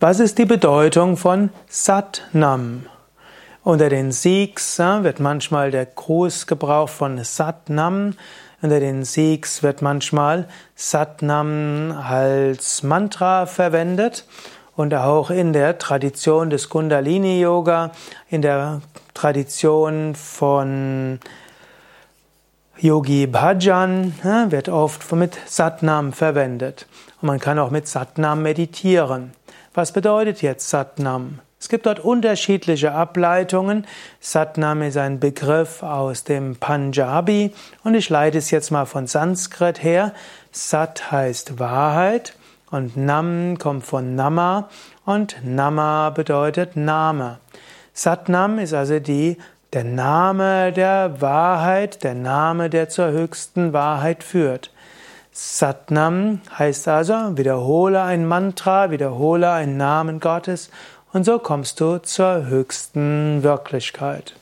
Was ist die Bedeutung von Satnam? Unter den Sikhs wird manchmal der Gruß gebraucht von Satnam. Unter den Sikhs wird manchmal Satnam als Mantra verwendet. Und auch in der Tradition des Kundalini Yoga, in der Tradition von Yogi Bhajan wird oft mit Satnam verwendet. Und man kann auch mit Satnam meditieren. Was bedeutet jetzt Satnam? Es gibt dort unterschiedliche Ableitungen. Satnam ist ein Begriff aus dem Punjabi und ich leite es jetzt mal von Sanskrit her. Sat heißt Wahrheit und Nam kommt von Nama und Nama bedeutet Name. Satnam ist also die, der Name der Wahrheit, der Name, der zur höchsten Wahrheit führt. Satnam heißt also, wiederhole ein Mantra, wiederhole einen Namen Gottes und so kommst du zur höchsten Wirklichkeit.